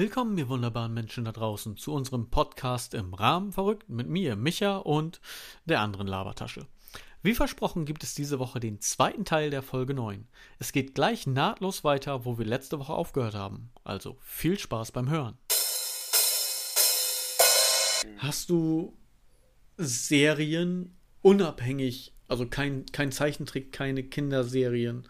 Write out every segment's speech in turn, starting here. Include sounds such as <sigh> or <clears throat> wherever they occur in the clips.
Willkommen, ihr wunderbaren Menschen da draußen, zu unserem Podcast im Rahmen verrückt mit mir, Micha und der anderen Labertasche. Wie versprochen gibt es diese Woche den zweiten Teil der Folge 9. Es geht gleich nahtlos weiter, wo wir letzte Woche aufgehört haben. Also viel Spaß beim Hören. Hast du Serien unabhängig, also kein, kein Zeichentrick, keine Kinderserien,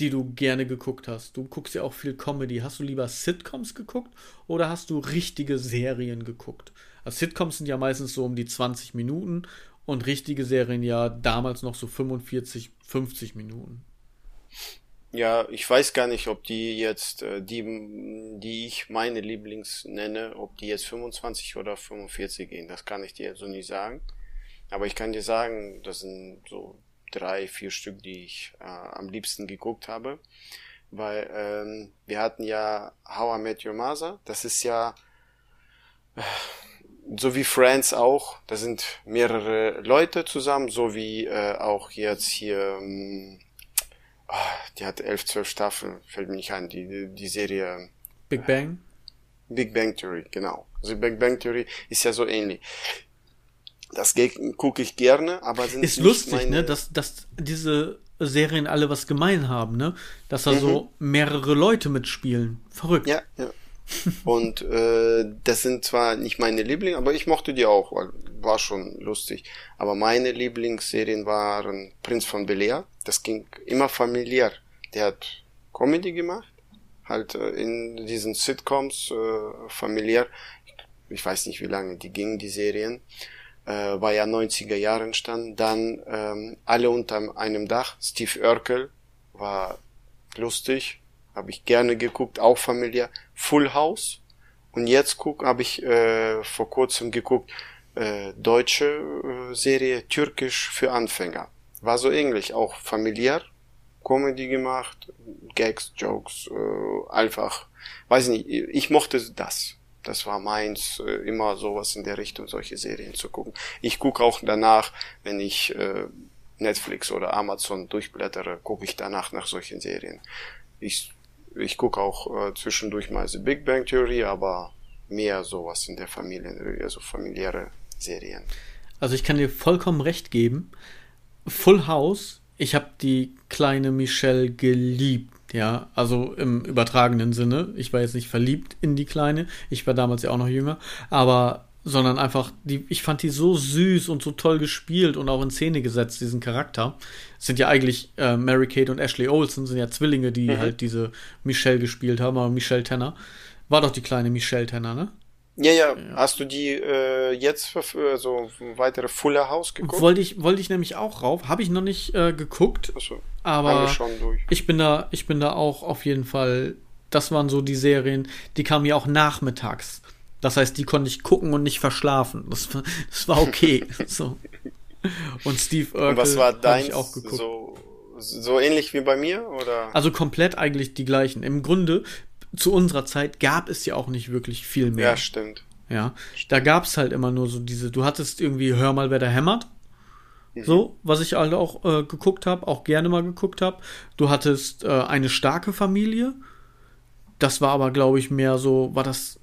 die du gerne geguckt hast? Du guckst ja auch viel Comedy. Hast du lieber Sitcoms geguckt oder hast du richtige Serien geguckt? Also Sitcoms sind ja meistens so um die 20 Minuten und richtige Serien ja damals noch so 45, 50 Minuten. Ja, ich weiß gar nicht, ob die jetzt, äh, die, die ich meine Lieblings nenne, ob die jetzt 25 oder 45 gehen. Das kann ich dir so nicht sagen. Aber ich kann dir sagen, das sind so drei, vier Stück, die ich äh, am liebsten geguckt habe. Weil ähm, wir hatten ja How I Met Your Mother. Das ist ja äh, so wie Friends auch. Da sind mehrere Leute zusammen, so wie äh, auch jetzt hier. Ähm, oh, die hat elf, zwölf Staffeln, fällt mir nicht ein, die, die Serie. Big Bang? Big Bang Theory, genau. Also Big Bang Theory ist ja so ähnlich. Das gucke ich gerne, aber sind Ist lustig, meine... ne, dass, dass diese Serien alle was gemein haben, ne? Dass da mhm. so mehrere Leute mitspielen. Verrückt. Ja, ja. Und äh, das sind zwar nicht meine Lieblinge, aber ich mochte die auch, weil war schon lustig. Aber meine Lieblingsserien waren Prinz von Bel Air. Das ging immer familiär. Der hat Comedy gemacht, halt äh, in diesen Sitcoms äh, familiär. Ich weiß nicht, wie lange die gingen, die Serien. Äh, war ja 90er Jahre entstanden. Dann ähm, alle unter einem Dach. Steve Urkel war lustig, habe ich gerne geguckt, auch familiär. Full House. Und jetzt guck, habe ich äh, vor kurzem geguckt, äh, deutsche äh, Serie Türkisch für Anfänger. War so ähnlich, auch familiär, Comedy gemacht, Gags, Jokes, äh, einfach, weiß nicht, ich mochte das. Das war meins, äh, immer sowas in der Richtung, solche Serien zu gucken. Ich gucke auch danach, wenn ich äh, Netflix oder Amazon durchblättere, gucke ich danach nach solchen Serien. Ich, ich gucke auch äh, zwischendurch mal The Big Bang Theory, aber mehr sowas in der Familie, also familiäre Serien. Also ich kann dir vollkommen recht geben. Full House, ich habe die kleine Michelle geliebt, ja, also im übertragenen Sinne. Ich war jetzt nicht verliebt in die kleine, ich war damals ja auch noch jünger, aber sondern einfach die ich fand die so süß und so toll gespielt und auch in Szene gesetzt diesen Charakter. Es sind ja eigentlich äh, Mary Kate und Ashley Olsen sind ja Zwillinge, die mhm. halt diese Michelle gespielt haben, aber Michelle Tanner war doch die kleine Michelle Tanner, ne? Ja, ja, Hast du die äh, jetzt für, für so weitere Fuller House geguckt? Wollte ich, wollte ich nämlich auch rauf. Habe ich noch nicht äh, geguckt. Achso. Aber ich bin da, ich bin da auch auf jeden Fall. Das waren so die Serien, die kamen ja auch nachmittags. Das heißt, die konnte ich gucken und nicht verschlafen. Das, das war okay. <laughs> so. Und Steve Urkel und was war dein auch geguckt. So, so ähnlich wie bei mir oder? Also komplett eigentlich die gleichen. Im Grunde zu unserer Zeit gab es ja auch nicht wirklich viel mehr. Ja, stimmt. Ja, da gab es halt immer nur so diese, du hattest irgendwie Hör mal, wer da hämmert. Mhm. So, was ich halt auch äh, geguckt habe, auch gerne mal geguckt habe. Du hattest äh, eine starke Familie. Das war aber, glaube ich, mehr so, war das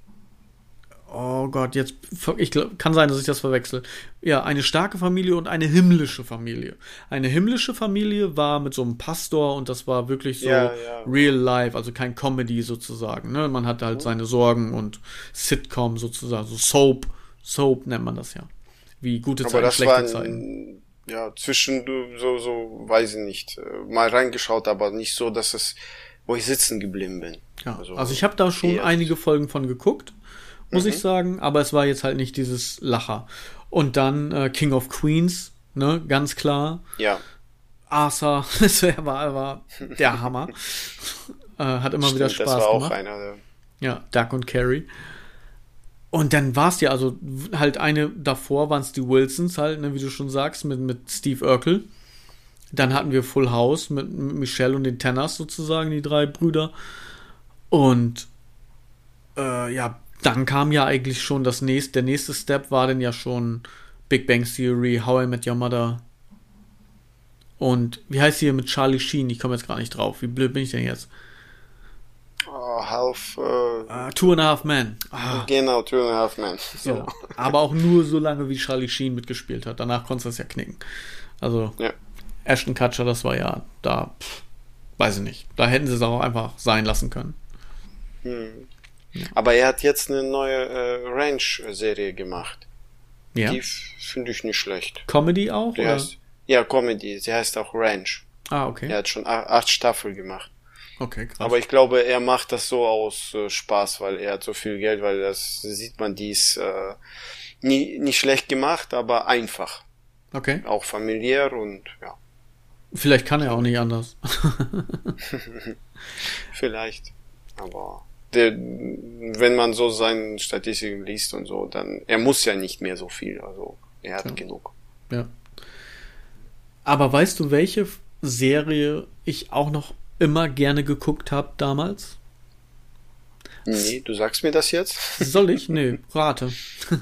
Oh Gott, jetzt ich glaub, kann sein, dass ich das verwechsel. Ja, eine starke Familie und eine himmlische Familie. Eine himmlische Familie war mit so einem Pastor und das war wirklich so ja, ja. real life, also kein Comedy sozusagen. Ne? Man hatte halt mhm. seine Sorgen und Sitcom sozusagen, so Soap, Soap nennt man das ja. Wie gute Aber Zeiten, schlechte Zeiten. Ja, zwischen so so weiß ich nicht, äh, mal reingeschaut, aber nicht so, dass es wo ich sitzen geblieben bin. Ja, also, also ich habe da schon einige Folgen von geguckt muss mhm. ich sagen. Aber es war jetzt halt nicht dieses Lacher. Und dann äh, King of Queens, ne, ganz klar. Ja. Arthur, <laughs> das war, war der Hammer. <laughs> äh, hat immer Stimmt, wieder Spaß das war auch Einer, ja. ja, Duck und Carrie. Und dann war es ja, also halt eine davor waren es die Wilsons halt, ne, wie du schon sagst, mit, mit Steve Urkel. Dann hatten wir Full House mit, mit Michelle und den Tenners sozusagen, die drei Brüder. Und äh, ja, dann kam ja eigentlich schon das nächste, der nächste Step war dann ja schon Big Bang Theory, How I Met Your Mother. Und wie heißt hier mit Charlie Sheen? Ich komme jetzt gar nicht drauf. Wie blöd bin ich denn jetzt? oh, Half. Äh, uh, two and a Half Men. Ah. Genau, Two and a Half Men. So. Genau. Aber auch nur so lange, wie Charlie Sheen mitgespielt hat. Danach konntest du das ja knicken. Also, ja. Ashton Kutcher, das war ja da, pff, weiß ich nicht. Da hätten sie es auch einfach sein lassen können. Hm. Ja. Aber er hat jetzt eine neue äh, Ranch-Serie gemacht. Ja. Die finde ich nicht schlecht. Comedy auch? Die heißt, ja, Comedy. Sie heißt auch Ranch. Ah, okay. Er hat schon acht Staffeln gemacht. Okay, krass. Aber ich glaube, er macht das so aus äh, Spaß, weil er hat so viel Geld, weil das sieht man, dies äh, nie, nicht schlecht gemacht, aber einfach. Okay. Auch familiär und ja. Vielleicht kann er auch nicht anders. <laughs> <laughs> Vielleicht. Aber der, wenn man so seine Statistiken liest und so, dann er muss ja nicht mehr so viel. Also er hat ja. genug. Ja. Aber weißt du, welche Serie ich auch noch immer gerne geguckt habe damals? Nee, du sagst mir das jetzt? Soll ich? Nee, <laughs> rate.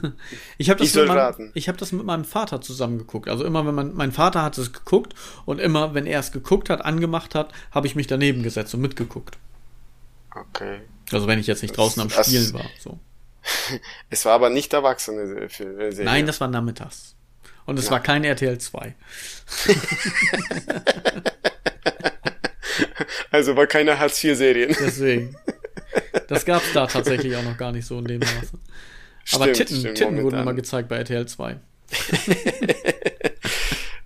<laughs> ich habe das, ich mit meinem, ich hab das mit meinem Vater zusammen geguckt. Also immer, wenn man, mein Vater hat es geguckt und immer, wenn er es geguckt hat, angemacht hat, habe ich mich daneben gesetzt und mitgeguckt. Okay. Also wenn ich jetzt nicht draußen am Spielen war. So. <laughs> es war aber nicht Erwachsene Serie. Nein, das war nachmittags. Und es ja. war kein RTL 2. <laughs> also war keine Hartz-IV-Serien. Deswegen. <laughs> Das gab es da tatsächlich auch noch gar nicht so in dem Maße. Aber stimmt, Titten, stimmt, Titten wurden immer gezeigt bei RTL 2.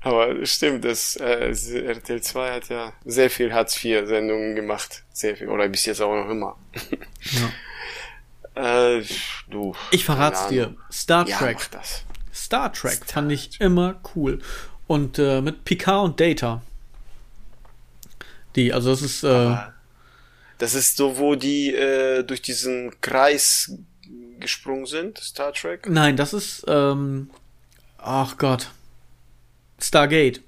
Aber stimmt, das äh, RTL 2 hat ja sehr viel Hartz-IV-Sendungen gemacht. Sehr viel. Oder bis jetzt auch noch immer. Ja. <laughs> äh, du. Ich verrat's dir. Star Trek. Ja, Star Trek Star fand ich immer cool. Und äh, mit Picard und Data. Die, also das ist. Äh, das ist so, wo die äh, durch diesen Kreis gesprungen sind, Star Trek? Nein, das ist, ähm, ach Gott, Stargate.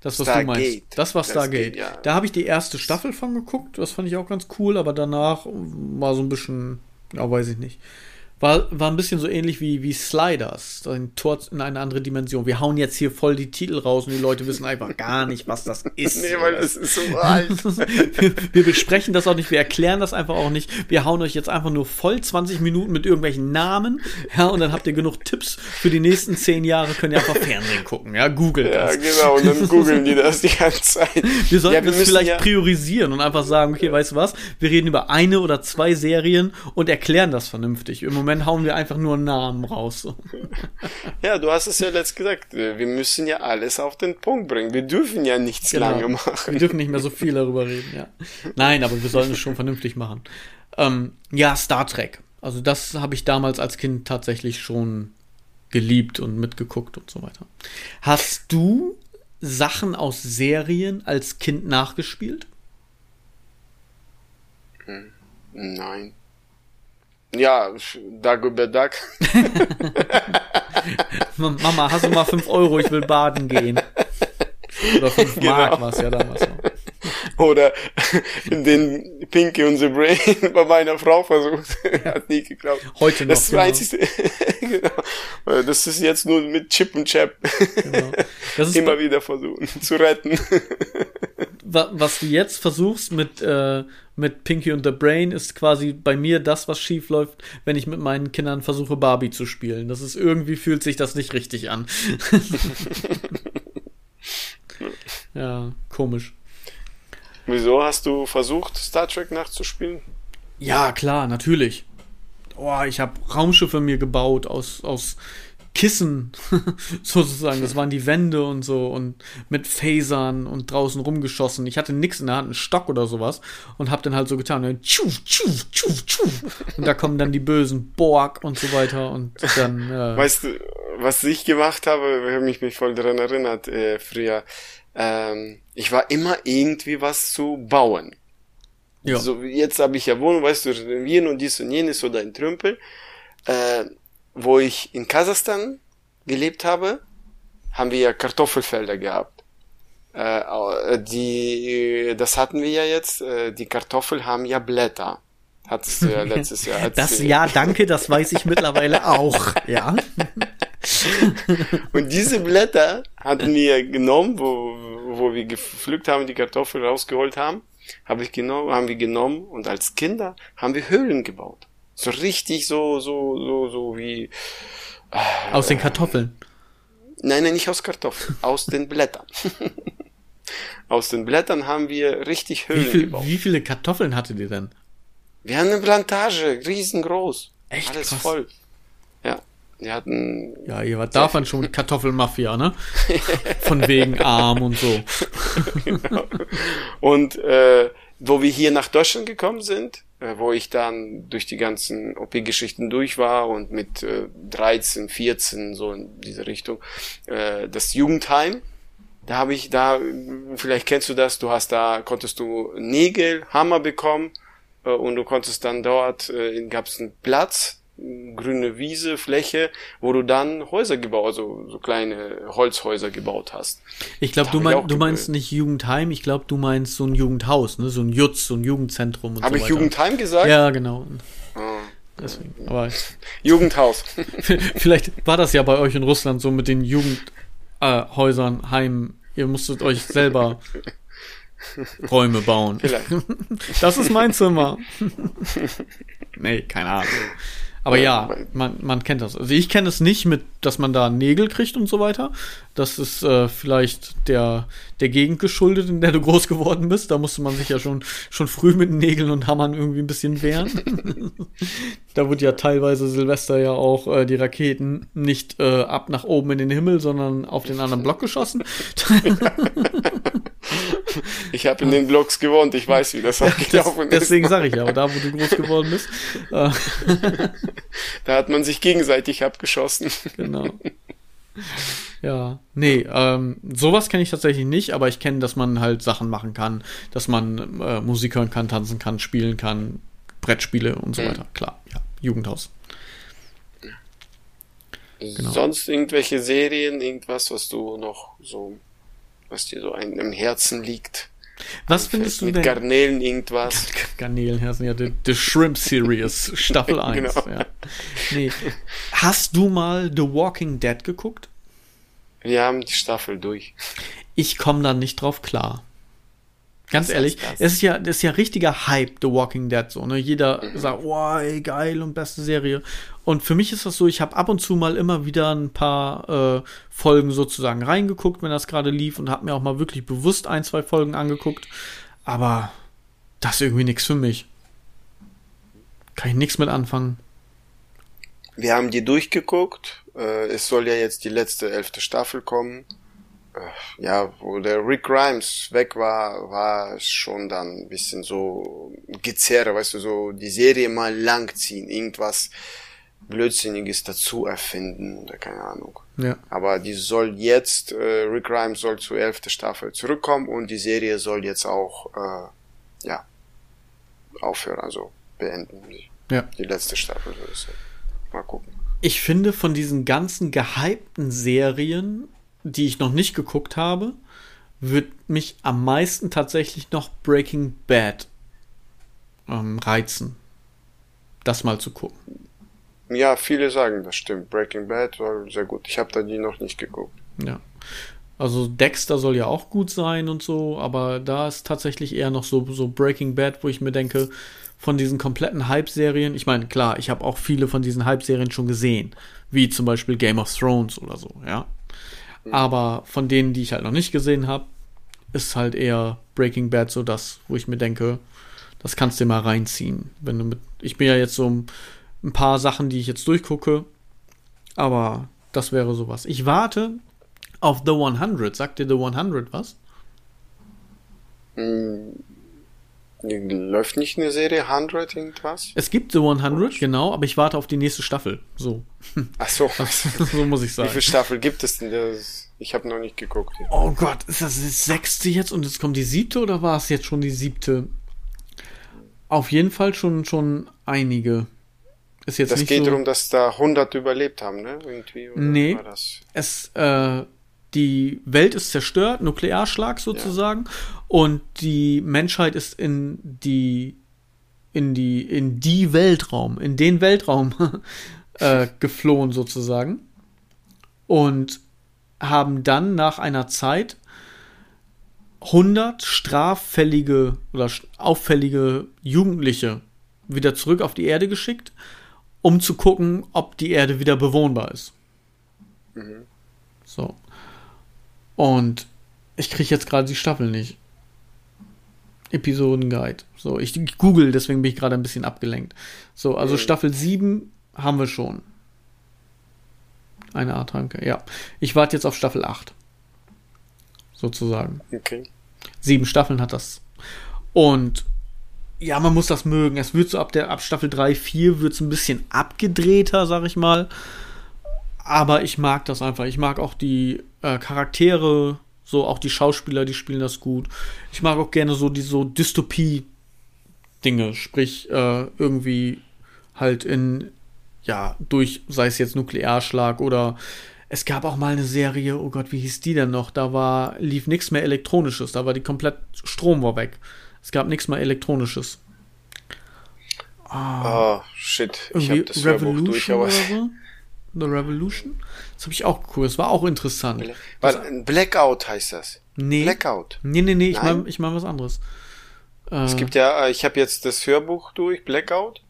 Das, was Stargate. du meinst. Das war Stargate. Das ja. Da habe ich die erste Staffel von geguckt, das fand ich auch ganz cool, aber danach war so ein bisschen, ja, weiß ich nicht. War, war ein bisschen so ähnlich wie, wie Sliders, ein Tor in eine andere Dimension. Wir hauen jetzt hier voll die Titel raus und die Leute wissen einfach gar nicht, was das <laughs> ist. Nee, weil es ist so <laughs> alt. wir, wir, besprechen das auch nicht, wir erklären das einfach auch nicht. Wir hauen euch jetzt einfach nur voll 20 Minuten mit irgendwelchen Namen, ja, und dann habt ihr genug Tipps für die nächsten 10 Jahre, könnt ihr einfach Fernsehen gucken, ja, google das. Ja, genau, und dann <laughs> googeln die das die ganze Zeit. Wir sollten ja, wir das vielleicht ja priorisieren und einfach sagen, okay, weißt du was, wir reden über eine oder zwei Serien und erklären das vernünftig. Im Moment Moment hauen wir einfach nur Namen raus. <laughs> ja, du hast es ja letzt gesagt. Wir müssen ja alles auf den Punkt bringen. Wir dürfen ja nichts genau. lange machen. Wir dürfen nicht mehr so viel darüber reden, ja. Nein, aber wir sollen es schon vernünftig machen. Ähm, ja, Star Trek. Also das habe ich damals als Kind tatsächlich schon geliebt und mitgeguckt und so weiter. Hast du Sachen aus Serien als Kind nachgespielt? Hm, nein. Ja, Dagobert Duck. <laughs> Mama, hast du mal 5 Euro, ich will baden gehen. Oder 5 genau. Mark war es ja damals noch. Oder <laughs> den Pinky und the Brain <laughs> bei meiner Frau versucht. Hat nie geklappt. Heute noch. Das ist genau. einzige, genau. Das ist jetzt nur mit Chip und Chap. Genau. Immer wieder versuchen zu retten. Was du jetzt versuchst mit, äh, mit Pinky und the Brain, ist quasi bei mir das, was schief läuft, wenn ich mit meinen Kindern versuche, Barbie zu spielen. Das ist irgendwie fühlt sich das nicht richtig an. <laughs> ja, komisch. Wieso hast du versucht, Star Trek nachzuspielen? Ja, klar, natürlich. Oh, ich habe Raumschiffe mir gebaut aus, aus Kissen, <laughs> sozusagen. Das waren die Wände und so und mit Phasern und draußen rumgeschossen. Ich hatte nix in der Hand, einen Stock oder sowas und hab dann halt so getan. Und, tschuf, tschuf, tschuf, tschuf. und da kommen dann die bösen Borg und so weiter und dann. Äh, weißt du, was ich gemacht habe, ich habe mich voll daran erinnert, äh, früher ähm, ich war immer irgendwie was zu bauen. Ja. So, jetzt habe ich ja Wohnung, weißt du, renovieren und dies und jenes oder ein Trümpel. Äh, wo ich in Kasachstan gelebt habe, haben wir ja Kartoffelfelder gehabt. Äh, die, das hatten wir ja jetzt, äh, die Kartoffel haben ja Blätter. Hattest du <laughs> ja letztes Jahr. Das ja, danke, das weiß ich mittlerweile <laughs> auch, ja. <laughs> und diese Blätter hatten wir genommen, wo, wo wir gepflückt haben, die Kartoffeln rausgeholt haben. habe ich genommen, haben wir genommen und als Kinder haben wir Höhlen gebaut. So richtig so, so, so, so wie. Äh, aus den Kartoffeln. Nein, nein, nicht aus Kartoffeln, aus den Blättern. <laughs> aus den Blättern haben wir richtig Höhlen wie viel, gebaut. Wie viele Kartoffeln hattet ihr denn? Wir haben eine Plantage, riesengroß. Echt? Alles krass. voll. Ja. Wir hatten. Ja, ihr wart davon schon <laughs> Kartoffelmafia, ne? Von wegen arm und so. <laughs> genau. Und äh, wo wir hier nach Deutschland gekommen sind, wo ich dann durch die ganzen OP-Geschichten durch war und mit äh, 13, 14 so in diese Richtung, äh, das Jugendheim. Da habe ich da, vielleicht kennst du das, du hast da, konntest du Nägel, Hammer bekommen äh, und du konntest dann dort, äh, gab es einen Platz, grüne Wiese, Fläche, wo du dann Häuser gebaut, also so kleine Holzhäuser gebaut hast. Ich glaube, du, mein, du meinst nicht Jugendheim, ich glaube, du meinst so ein Jugendhaus, ne? so ein Jutz, so ein Jugendzentrum und Hab so ich Jugendheim gesagt? Ja, genau. Oh. Deswegen, aber Jugendhaus. <laughs> vielleicht war das ja bei euch in Russland so mit den Jugendhäusern, äh, Heimen. Ihr musstet euch selber Räume bauen. Vielleicht. <laughs> Das ist mein Zimmer. <laughs> nee, keine Ahnung. Aber ja, man, man kennt das. Also ich kenne es nicht mit, dass man da Nägel kriegt und so weiter. Das ist äh, vielleicht der, der Gegend geschuldet, in der du groß geworden bist. Da musste man sich ja schon, schon früh mit Nägeln und Hammern irgendwie ein bisschen wehren. <laughs> da wurde ja teilweise Silvester ja auch äh, die Raketen nicht äh, ab nach oben in den Himmel, sondern auf den anderen Block geschossen. <laughs> <laughs> <laughs> ich habe in den Blocks gewohnt, ich weiß, wie das abgelaufen ist. Deswegen sage ich ja, aber da, wo du groß geworden bist. Äh, <laughs> da hat man sich gegenseitig abgeschossen. Genau. <laughs> Ja, nee, ähm, sowas kenne ich tatsächlich nicht, aber ich kenne, dass man halt Sachen machen kann, dass man äh, Musik hören kann, tanzen kann, spielen kann, Brettspiele und so mhm. weiter. Klar, ja, Jugendhaus. Genau. Sonst irgendwelche Serien, irgendwas, was du noch so, was dir so ein, im Herzen liegt? Was findest du mit denn? Garnelen irgendwas. <laughs> Garnelenherzen, ja, the, the Shrimp Series, <laughs> Staffel 1. genau. ja. nee. Hast du mal The Walking Dead geguckt? Wir haben die Staffel durch. Ich komme da nicht drauf klar. Ganz Was ehrlich, es ist ja, das ist ja richtiger Hype, The Walking Dead, so, ne? Jeder mhm. sagt, oh, ey, geil und beste Serie. Und für mich ist das so, ich habe ab und zu mal immer wieder ein paar äh, Folgen sozusagen reingeguckt, wenn das gerade lief und habe mir auch mal wirklich bewusst ein, zwei Folgen angeguckt. Aber das ist irgendwie nichts für mich. Kann ich nichts mit anfangen. Wir haben die durchgeguckt. Äh, es soll ja jetzt die letzte elfte Staffel kommen. Äh, ja, wo der Rick Grimes weg war, war es schon dann ein bisschen so gezerre, weißt du, so die Serie mal langziehen, irgendwas Blödsinniges dazu erfinden oder keine Ahnung. Ja. Aber die soll jetzt, äh, Rick Grimes soll zur elfte Staffel zurückkommen und die Serie soll jetzt auch, äh, ja, aufhören, also beenden. Ja. Die letzte Staffel. Mal gucken. Ich finde von diesen ganzen gehypten Serien die ich noch nicht geguckt habe, wird mich am meisten tatsächlich noch Breaking Bad ähm, reizen. Das mal zu gucken. Ja, viele sagen, das stimmt. Breaking Bad war sehr gut. Ich habe da die noch nicht geguckt. Ja. Also Dexter soll ja auch gut sein und so, aber da ist tatsächlich eher noch so, so Breaking Bad, wo ich mir denke, von diesen kompletten Hype-Serien, ich meine, klar, ich habe auch viele von diesen Hype-Serien schon gesehen, wie zum Beispiel Game of Thrones oder so, ja. Mhm. Aber von denen, die ich halt noch nicht gesehen habe, ist halt eher Breaking Bad so das, wo ich mir denke, das kannst du dir mal reinziehen. Wenn du mit, ich bin ja jetzt so ein paar Sachen, die ich jetzt durchgucke, aber das wäre sowas. Ich warte auf The 100. Sagt dir The 100 was? Hm, Läuft nicht eine Serie 100 irgendwas? Es gibt The 100, genau, aber ich warte auf die nächste Staffel. So. Ach so. <laughs> so muss ich sagen. Wie viele Staffel gibt es denn? Das, ich habe noch nicht geguckt. Oh Gott, ist das die sechste jetzt und jetzt kommt die siebte oder war es jetzt schon die siebte? Auf jeden Fall schon, schon einige. Ist jetzt das nicht geht so darum, dass da 100 überlebt haben, ne? Irgendwie, oder nee, es, äh, die Welt ist zerstört, Nuklearschlag sozusagen, ja. und die Menschheit ist in die in die in die Weltraum, in den Weltraum <laughs> äh, geflohen sozusagen und haben dann nach einer Zeit 100 straffällige oder auffällige Jugendliche wieder zurück auf die Erde geschickt, um zu gucken, ob die Erde wieder bewohnbar ist. Mhm. So. Und ich kriege jetzt gerade die Staffel nicht. Episodenguide. So, ich google, deswegen bin ich gerade ein bisschen abgelenkt. So, also. Staffel 7 haben wir schon. Eine Art Tanke, ja. Ich warte jetzt auf Staffel 8. Sozusagen. Okay. Sieben Staffeln hat das. Und ja, man muss das mögen. Es wird so ab der ab Staffel 3, 4 wird es ein bisschen abgedrehter, sag ich mal. Aber ich mag das einfach. Ich mag auch die äh, Charaktere, so auch die Schauspieler, die spielen das gut. Ich mag auch gerne so die so Dystopie-Dinge, sprich äh, irgendwie halt in ja durch, sei es jetzt Nuklearschlag oder es gab auch mal eine Serie, oh Gott, wie hieß die denn noch? Da war lief nichts mehr elektronisches, da war die komplett Strom war weg. Es gab nichts mehr elektronisches. Ah, oh, shit, ich habe das Revolution durch, aber The Revolution. Das habe ich auch geguckt. Das war auch interessant. Bla das, Blackout heißt das. Nee. Blackout. Nee, nee, nee, ich meine ich mein was anderes. Es äh, gibt ja, äh, ich habe jetzt das Hörbuch durch, Blackout.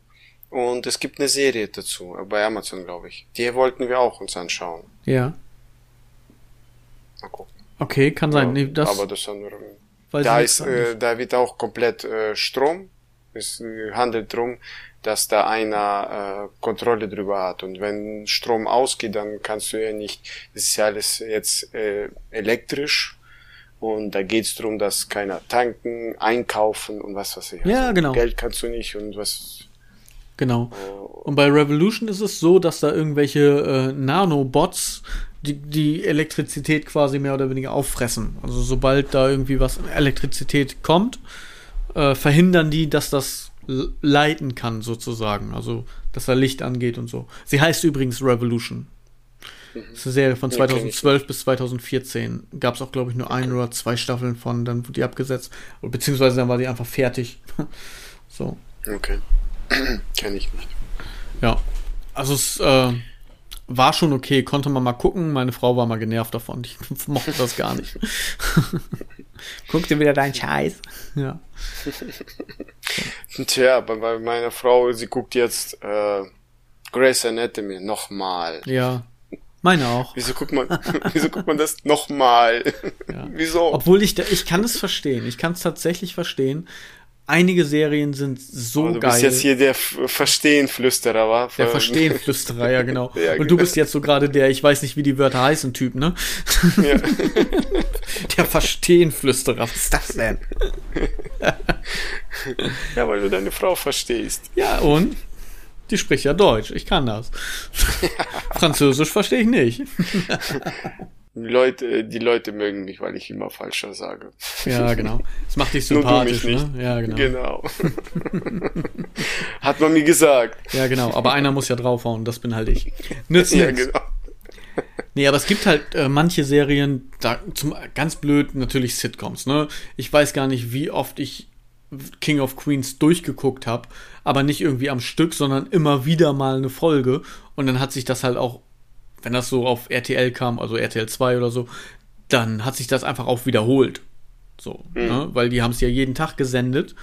Und es gibt eine Serie dazu, äh, bei Amazon, glaube ich. Die wollten wir auch uns anschauen. Ja. Mal gucken. Okay, kann sein. Nee, das, aber das andere. Da, ist, äh, da wird auch komplett äh, Strom. Es äh, handelt darum, dass da einer äh, Kontrolle drüber hat. Und wenn Strom ausgeht, dann kannst du ja nicht, das ist ja alles jetzt äh, elektrisch. Und da geht's drum, dass keiner tanken, einkaufen und was weiß ich. Ja, also genau. Geld kannst du nicht und was. Genau. Und bei Revolution ist es so, dass da irgendwelche äh, Nanobots die, die Elektrizität quasi mehr oder weniger auffressen. Also sobald da irgendwie was Elektrizität kommt, äh, verhindern die, dass das leiten kann, sozusagen. Also, dass da Licht angeht und so. Sie heißt übrigens Revolution. Mhm. Das ist eine Serie von 2012 bis 2014. Gab es auch, glaube ich, nur ein oder zwei Staffeln von, dann wurde die abgesetzt. Beziehungsweise dann war die einfach fertig. <laughs> so. Okay. <clears throat> Kenne ich nicht. Ja. Also es äh, war schon okay, konnte man mal gucken. Meine Frau war mal genervt davon. Ich <laughs> mochte das gar nicht. <laughs> Guck dir wieder deinen Scheiß. Ja. Tja, bei meiner Frau, sie guckt jetzt äh, Grace Anatomy nochmal. Ja. Meine auch. Wieso guckt man, <laughs> wieso guckt man das nochmal? Ja. <laughs> Wieso? Obwohl ich, ich kann es verstehen. Ich kann es tatsächlich verstehen, einige Serien sind so geil. Du bist jetzt hier der Verstehenflüsterer, wa? Der Verstehenflüsterer, ja genau. <laughs> ja, genau. Und du bist jetzt so gerade der, ich weiß nicht, wie die Wörter heißen, Typ, ne? Ja. <laughs> der Verstehenflüsterer, was ist das denn? <laughs> ja, weil du deine Frau verstehst. Ja, und? Die spricht ja Deutsch, ich kann das. Französisch verstehe ich nicht. Leute, die Leute mögen mich, weil ich immer falscher sage. Ja, genau. Das macht dich <laughs> sympathisch, ne? Ja, genau. Genau. <laughs> Hat man mir gesagt. Ja, genau. Aber einer muss ja draufhauen, das bin halt ich. Nützt ja, genau. Nee, aber es gibt halt äh, manche Serien, da zum ganz blöd natürlich Sitcoms, ne? Ich weiß gar nicht, wie oft ich King of Queens durchgeguckt habe, aber nicht irgendwie am Stück, sondern immer wieder mal eine Folge und dann hat sich das halt auch wenn das so auf RTL kam, also RTL 2 oder so, dann hat sich das einfach auch wiederholt. So, mhm. ne? weil die haben es ja jeden Tag gesendet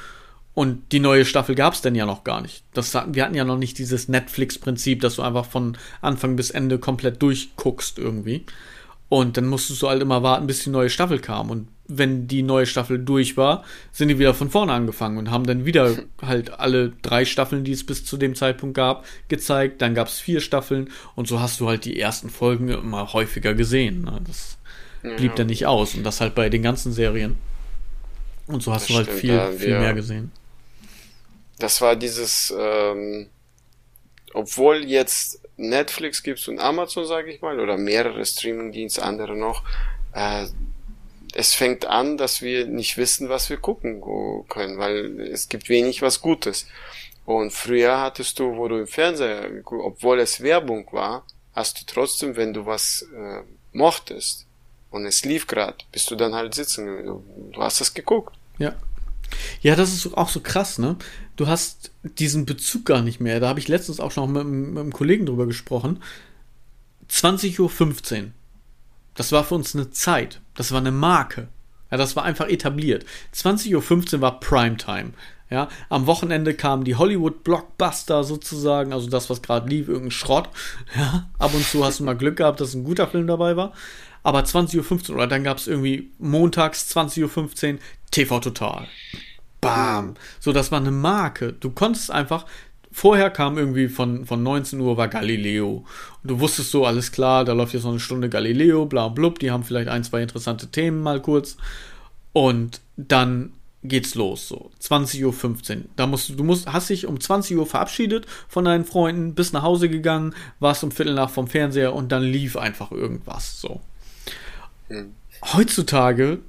und die neue Staffel gab es denn ja noch gar nicht. Das, wir hatten ja noch nicht dieses Netflix-Prinzip, dass du einfach von Anfang bis Ende komplett durchguckst irgendwie. Und dann musstest du halt immer warten, bis die neue Staffel kam. Und wenn die neue Staffel durch war, sind die wieder von vorne angefangen und haben dann wieder <laughs> halt alle drei Staffeln, die es bis zu dem Zeitpunkt gab, gezeigt. Dann gab es vier Staffeln und so hast du halt die ersten Folgen immer häufiger gesehen. Ne? Das blieb ja. dann nicht aus und das halt bei den ganzen Serien. Und so hast das du halt stimmt, viel, ja, viel mehr gesehen. Das war dieses, ähm, obwohl jetzt Netflix gibt und Amazon, sage ich mal, oder mehrere Streamingdienste, andere noch, äh, es fängt an, dass wir nicht wissen, was wir gucken können, weil es gibt wenig was Gutes. Und früher hattest du, wo du im Fernseher, obwohl es Werbung war, hast du trotzdem, wenn du was äh, mochtest und es lief gerade, bist du dann halt sitzen. Du, du hast das geguckt. Ja. Ja, das ist auch so krass, ne? Du hast diesen Bezug gar nicht mehr. Da habe ich letztens auch schon mit, mit einem Kollegen drüber gesprochen. 20.15 Uhr. Das war für uns eine Zeit. Das war eine Marke. Ja, das war einfach etabliert. 20.15 Uhr war Primetime. Ja, am Wochenende kamen die Hollywood-Blockbuster sozusagen, also das, was gerade lief, irgendein Schrott. <laughs> Ja, ab und zu hast du mal Glück gehabt, dass ein guter Film dabei war. Aber 20.15 Uhr oder dann gab es irgendwie montags 20.15 Uhr TV Total. Bam. So, das war eine Marke. Du konntest einfach, vorher kam irgendwie von, von 19 Uhr war Galileo. Und du wusstest so, alles klar, da läuft jetzt noch eine Stunde Galileo, bla blub, die haben vielleicht ein, zwei interessante Themen mal kurz. Und dann geht's los, so 20.15 Uhr. Da musst du musst, hast dich um 20 Uhr verabschiedet von deinen Freunden, bist nach Hause gegangen, warst um Viertel nach vom Fernseher und dann lief einfach irgendwas so. Mhm. Heutzutage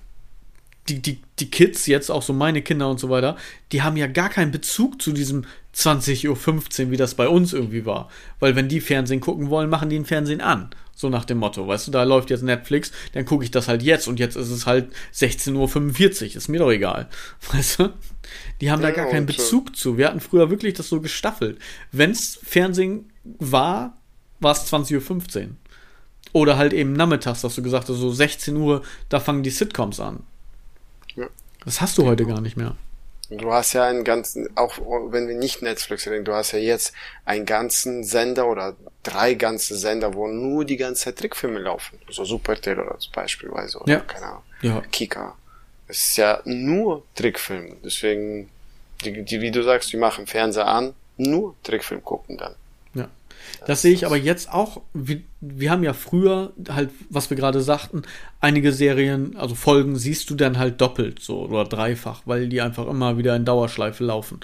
die, die, die Kids, jetzt auch so meine Kinder und so weiter, die haben ja gar keinen Bezug zu diesem 20.15 Uhr, wie das bei uns irgendwie war. Weil wenn die Fernsehen gucken wollen, machen die ein Fernsehen an. So nach dem Motto, weißt du, da läuft jetzt Netflix, dann gucke ich das halt jetzt und jetzt ist es halt 16.45 Uhr, ist mir doch egal. <laughs> Weißt du? Die haben ja, da gar keinen Bezug zu. Wir hatten früher wirklich das so gestaffelt. Wenn's Fernsehen war, war es 20.15 Uhr. Oder halt eben nachmittags, dass du gesagt hast, so 16 Uhr, da fangen die Sitcoms an. Ja. Das hast du heute gar nicht mehr. Du hast ja einen ganzen, auch wenn wir nicht Netflix reden, du hast ja jetzt einen ganzen Sender oder drei ganze Sender, wo nur die ganze Zeit Trickfilme laufen. So Super Terror beispielsweise oder ja. keine Ahnung. Ja. Kika. Es ist ja nur Trickfilm. Deswegen, die, die, wie du sagst, die machen Fernseher an, nur Trickfilm gucken dann. Das sehe ich aber jetzt auch. Wir, wir haben ja früher halt, was wir gerade sagten, einige Serien, also Folgen siehst du dann halt doppelt so oder dreifach, weil die einfach immer wieder in Dauerschleife laufen.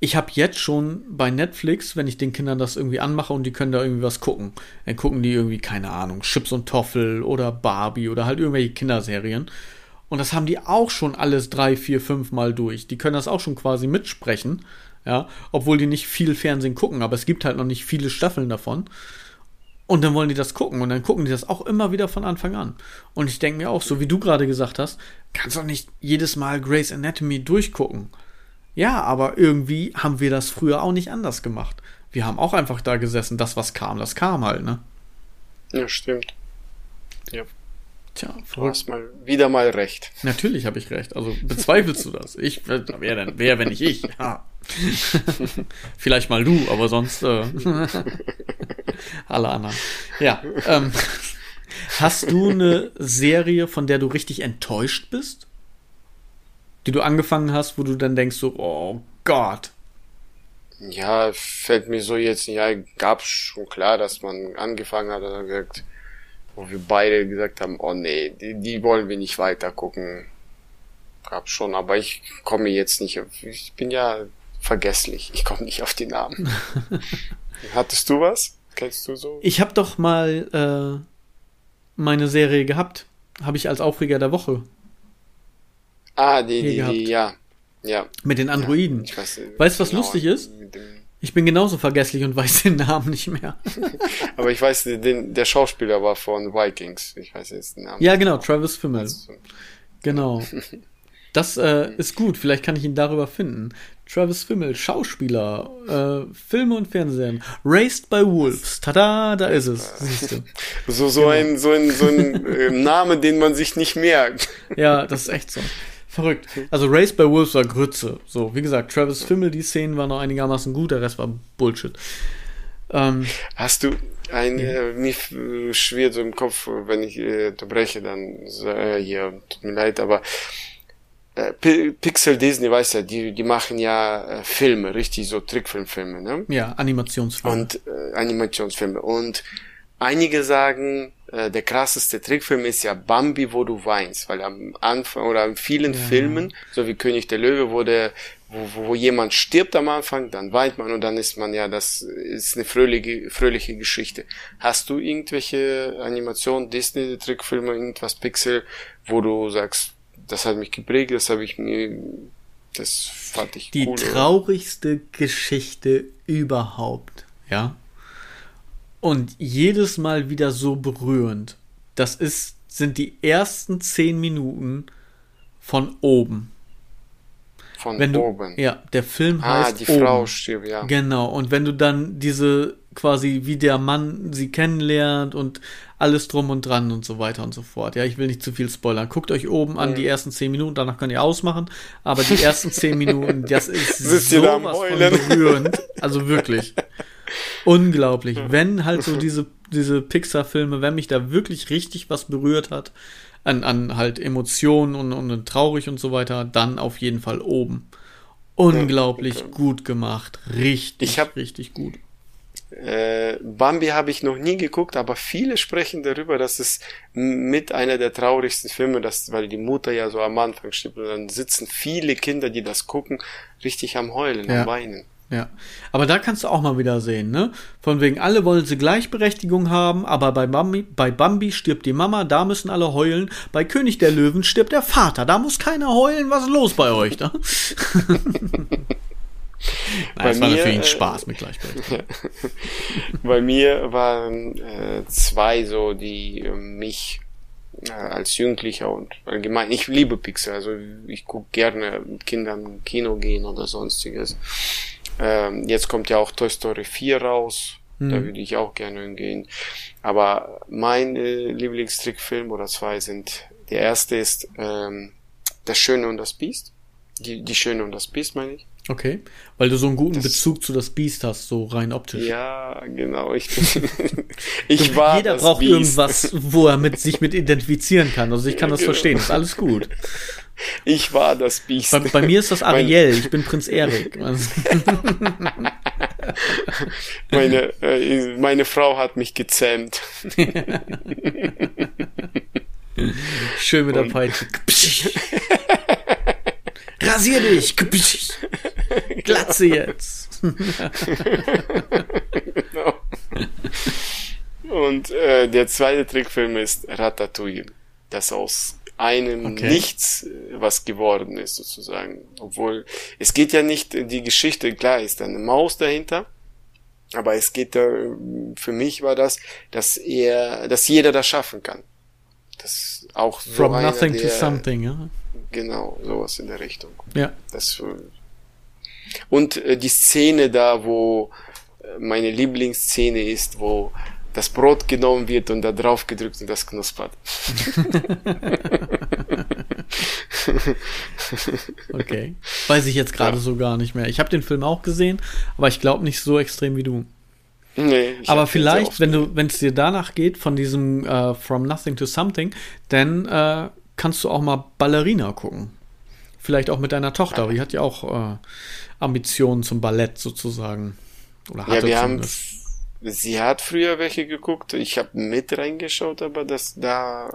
Ich habe jetzt schon bei Netflix, wenn ich den Kindern das irgendwie anmache und die können da irgendwie was gucken, dann gucken die irgendwie, keine Ahnung, Chips und Toffel oder Barbie oder halt irgendwelche Kinderserien. Und das haben die auch schon alles drei, vier, fünf Mal durch. Die können das auch schon quasi mitsprechen ja, obwohl die nicht viel Fernsehen gucken, aber es gibt halt noch nicht viele Staffeln davon. Und dann wollen die das gucken und dann gucken die das auch immer wieder von Anfang an. Und ich denke mir auch, so wie du gerade gesagt hast, kannst du auch nicht jedes Mal Grey's Anatomy durchgucken. Ja, aber irgendwie haben wir das früher auch nicht anders gemacht. Wir haben auch einfach da gesessen, das was kam, das kam halt, ne? Ja, stimmt. Ja. Tja, du hast mal wieder mal recht. Natürlich habe ich recht. Also bezweifelst du das? Ich, wer denn? Wer, wenn nicht ich? Ja. <laughs> Vielleicht mal du, aber sonst äh, <laughs> alle anderen. Ja. Ähm, hast du eine Serie, von der du richtig enttäuscht bist? Die du angefangen hast, wo du dann denkst so, oh Gott. Ja, fällt mir so jetzt, ja, gab schon klar, dass man angefangen hat und gesagt, wo wir beide gesagt haben, oh nee, die, die wollen wir nicht weiter gucken. Gab schon, aber ich komme jetzt nicht, ich bin ja vergesslich. Ich komme nicht auf die Namen. <laughs> Hattest du was? Kennst du so? Ich habe doch mal äh, meine Serie gehabt. Habe ich als Aufreger der Woche. Ah, die, die, die, ja. Ja. Mit den Androiden. Ja, weiß, weißt du, was genau, lustig ist? Ich bin genauso vergesslich und weiß den Namen nicht mehr. <laughs> Aber ich weiß, den, der Schauspieler war von Vikings. Ich weiß jetzt den Namen. Ja, genau, Travis Fimmel. Genau. <laughs> Das äh, ist gut, vielleicht kann ich ihn darüber finden. Travis Fimmel, Schauspieler, äh, Filme und Fernsehen. Raised by Wolves. Tada, da ist es. Siehst du. <laughs> So, so genau. ein, so ein, so ein äh, Name, den man sich nicht merkt. <laughs> Ja, das ist echt so. Verrückt. Also Raised by Wolves war Grütze. So, wie gesagt, Travis Fimmel, die Szenen waren noch einigermaßen gut, der Rest war Bullshit. Ähm, Hast du ein, ja. äh, mir schwirrt so im Kopf, wenn ich äh, unterbreche, dann äh, hier, tut mir leid, aber äh, Pixel Disney, weißt du, die, die machen ja äh, Filme, richtig so Trickfilmfilme, ne? Ja, Animationsfilme. Und äh, Animationsfilme. Und einige sagen, äh, der krasseste Trickfilm ist ja Bambi, wo du weinst, weil am Anfang oder in vielen ja. Filmen, so wie König der Löwe, wo der wo, wo jemand stirbt am Anfang, dann weint man und dann ist man ja, das ist eine fröhliche, fröhliche Geschichte. Hast du irgendwelche Animationen, Disney, Trickfilme, irgendwas Pixel, wo du sagst, das hat mich geprägt, das habe ich mir, das fand ich Die cool. Die traurigste oder? Geschichte überhaupt, ja. Und jedes Mal wieder so berührend. Das ist, sind die ersten zehn Minuten von oben. Von wenn du, oben. Ja, der Film ah, heißt. Ah, die oben. Frau stirbt, ja. Genau. Und wenn du dann diese quasi, wie der Mann sie kennenlernt und alles drum und dran und so weiter und so fort. Ja, ich will nicht zu viel spoilern. Guckt euch oben an die ersten zehn Minuten, danach könnt ihr ausmachen. Aber die ersten <laughs> zehn Minuten, das ist <laughs> sowas von berührend. Also wirklich. Unglaublich. Wenn halt so diese, diese Pixar-Filme, wenn mich da wirklich richtig was berührt hat, an, an halt Emotionen und, und traurig und so weiter, dann auf jeden Fall oben. Unglaublich ja, okay. gut gemacht. Richtig, ich hab, richtig gut. Äh, Bambi habe ich noch nie geguckt, aber viele sprechen darüber, dass es mit einer der traurigsten Filme, dass, weil die Mutter ja so am Anfang stirbt und dann sitzen viele Kinder, die das gucken, richtig am Heulen, ja. am Weinen. Ja, aber da kannst du auch mal wieder sehen, ne? Von wegen, alle wollen sie Gleichberechtigung haben, aber bei Bambi, bei Bambi stirbt die Mama, da müssen alle heulen. Bei König der Löwen stirbt der Vater, da muss keiner heulen. Was ist los bei euch, ne? <laughs> Nein, es war mir, natürlich ein Spaß mit Gleichberechtigung. <laughs> bei mir waren äh, zwei so, die äh, mich äh, als Jugendlicher und allgemein, ich liebe Pixar, also ich gucke gerne mit Kindern im Kino gehen oder sonstiges. Ähm, jetzt kommt ja auch Toy Story 4 raus. Mhm. Da würde ich auch gerne hingehen. Aber mein äh, Lieblingstrickfilm oder zwei sind, der erste ist ähm, Das Schöne und das Biest. Die, die Schöne und das Biest meine ich. Okay, weil du so einen guten das, Bezug zu das Biest hast, so rein optisch. Ja, genau. Ich, <laughs> ich war Jeder braucht Biest. irgendwas, wo er mit, sich mit identifizieren kann. Also ich kann das genau. verstehen, ist alles gut. Ich war das Biest. Bei, bei mir ist das Ariel, ich bin Prinz Erik. <laughs> meine, äh, meine Frau hat mich gezähmt. Schön mit der Peitsche. Rasier dich! <laughs> Glatze jetzt! <laughs> genau. Und äh, der zweite Trickfilm ist Ratatouille. Das aus einem okay. Nichts, was geworden ist, sozusagen. Obwohl, es geht ja nicht, die Geschichte, klar, ist eine Maus dahinter, aber es geht da, für mich war das, dass er, dass jeder das schaffen kann. Das auch so From nothing der, to something, ja. Genau, sowas in der Richtung. Ja. Das, und äh, die Szene da, wo äh, meine Lieblingsszene ist, wo das Brot genommen wird und da drauf gedrückt und das knuspert. <laughs> okay. Weiß ich jetzt gerade ja. so gar nicht mehr. Ich habe den Film auch gesehen, aber ich glaube nicht so extrem wie du. Nee, aber vielleicht, wenn du, wenn es dir danach geht, von diesem uh, From Nothing to Something, dann uh, kannst du auch mal Ballerina gucken. Vielleicht auch mit deiner Tochter. Die hat ja auch uh, Ambitionen zum Ballett sozusagen. Oder hatte ja, wir haben Sie hat früher welche geguckt. Ich habe mit reingeschaut, aber das da.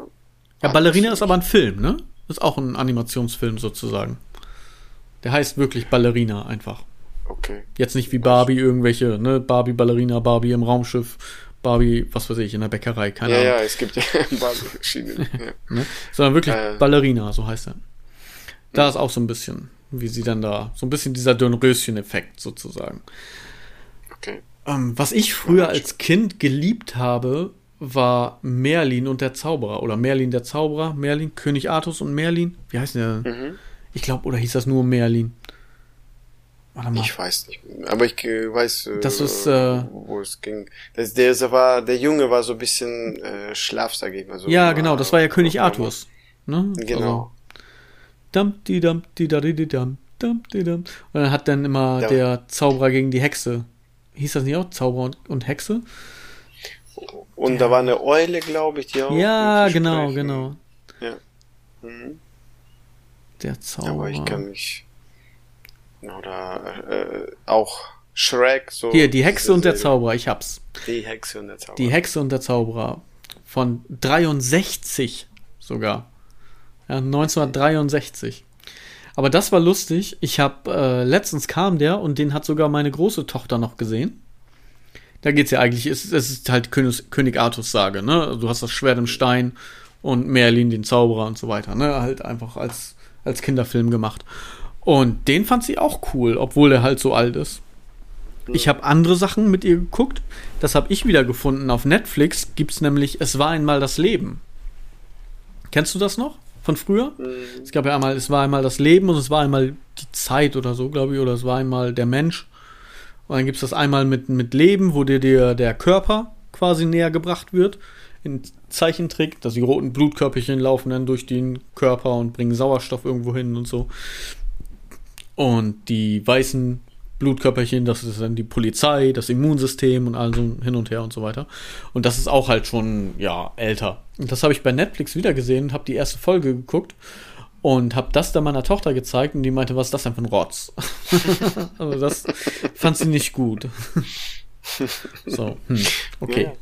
Ja, Ballerina ist aber ein Film, ne? Ist auch ein Animationsfilm sozusagen. Der heißt wirklich Ballerina einfach. Okay. Jetzt nicht wie Barbie irgendwelche, ne? Barbie Ballerina, Barbie im Raumschiff, Barbie, was weiß ich, in der Bäckerei, keine ja, Ahnung. Ja, es gibt ja <laughs> Barbie verschiedene. Ja. ne? Sondern wirklich äh. Ballerina, so heißt er. Da mhm. ist auch so ein bisschen, wie sie dann da, so ein bisschen dieser Dürnröschen-Effekt sozusagen. Okay. Ähm, was ich früher als Kind geliebt habe, war Merlin und der Zauberer. Oder Merlin der Zauberer, Merlin, König Artus und Merlin. Wie heißt der? Mhm. Ich glaube, oder hieß das nur Merlin? Ich weiß nicht. Aber ich äh, weiß, äh, das ist, äh, wo es ging. Das, der, der, war, der Junge war so ein bisschen äh, schlaff, sag ich mal so. Ja, genau, das war ja König Artus. Ne? Genau. Also, dum, dum. Und dann hat dann immer ja. der Zauberer gegen die Hexe hieß das nicht auch Zauberer und, und Hexe? Und ja. da war eine Eule, glaube ich, die auch. Ja, genau, genau. Ja. Mhm. Der Zauberer. Aber ich kann mich. Oder äh, auch Shrek, so. Hier, die Hexe und der Zauberer, ich hab's. Die Hexe und der Zauberer. Die Hexe und der Zauberer. Von 63 sogar. Ja, 1963. Aber das war lustig. Ich habe äh, letztens kam der und den hat sogar meine große Tochter noch gesehen. Da geht's ja eigentlich, es, es ist halt König, König Artus Sage, ne? Du hast das Schwert im Stein und Merlin den Zauberer und so weiter, ne? Halt einfach als, als Kinderfilm gemacht. Und den fand sie auch cool, obwohl er halt so alt ist. Ich habe andere Sachen mit ihr geguckt. Das habe ich wieder gefunden. Auf Netflix gibt's nämlich Es war einmal das Leben. Kennst du das noch? Von früher. Mhm. Es gab ja einmal, es war einmal das Leben und es war einmal die Zeit oder so, glaube ich, oder es war einmal der Mensch. Und dann gibt es das einmal mit, mit Leben, wo dir der, der Körper quasi näher gebracht wird. In Zeichentrick, dass die roten Blutkörperchen laufen dann durch den Körper und bringen Sauerstoff irgendwo hin und so. Und die weißen Blutkörperchen, das ist dann die Polizei, das Immunsystem und all so hin und her und so weiter. Und das ist auch halt schon, ja, älter. Und das habe ich bei Netflix wieder gesehen, habe die erste Folge geguckt und habe das dann meiner Tochter gezeigt und die meinte, was ist das denn für ein Rotz? <laughs> also das fand sie nicht gut. <laughs> so, hm, okay. Ja.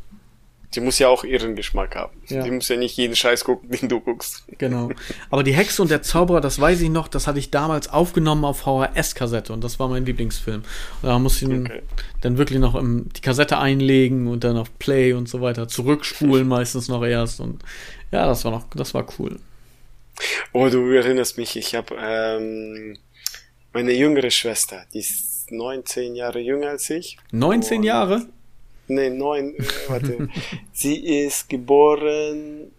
Die muss ja auch ihren Geschmack haben. Ja. Die muss ja nicht jeden Scheiß gucken, den du guckst. Genau. Aber die Hexe und der Zauberer, das weiß ich noch, das hatte ich damals aufgenommen auf VHS-Kassette und das war mein Lieblingsfilm. Da musste ich okay. dann wirklich noch im, die Kassette einlegen und dann auf Play und so weiter zurückspulen <laughs> meistens noch erst und ja, das war noch, das war cool. Oh, du erinnerst mich, ich habe ähm, meine jüngere Schwester, die ist 19 Jahre jünger als ich. 19 Jahre? Nee, neun, äh, warte. sie ist geboren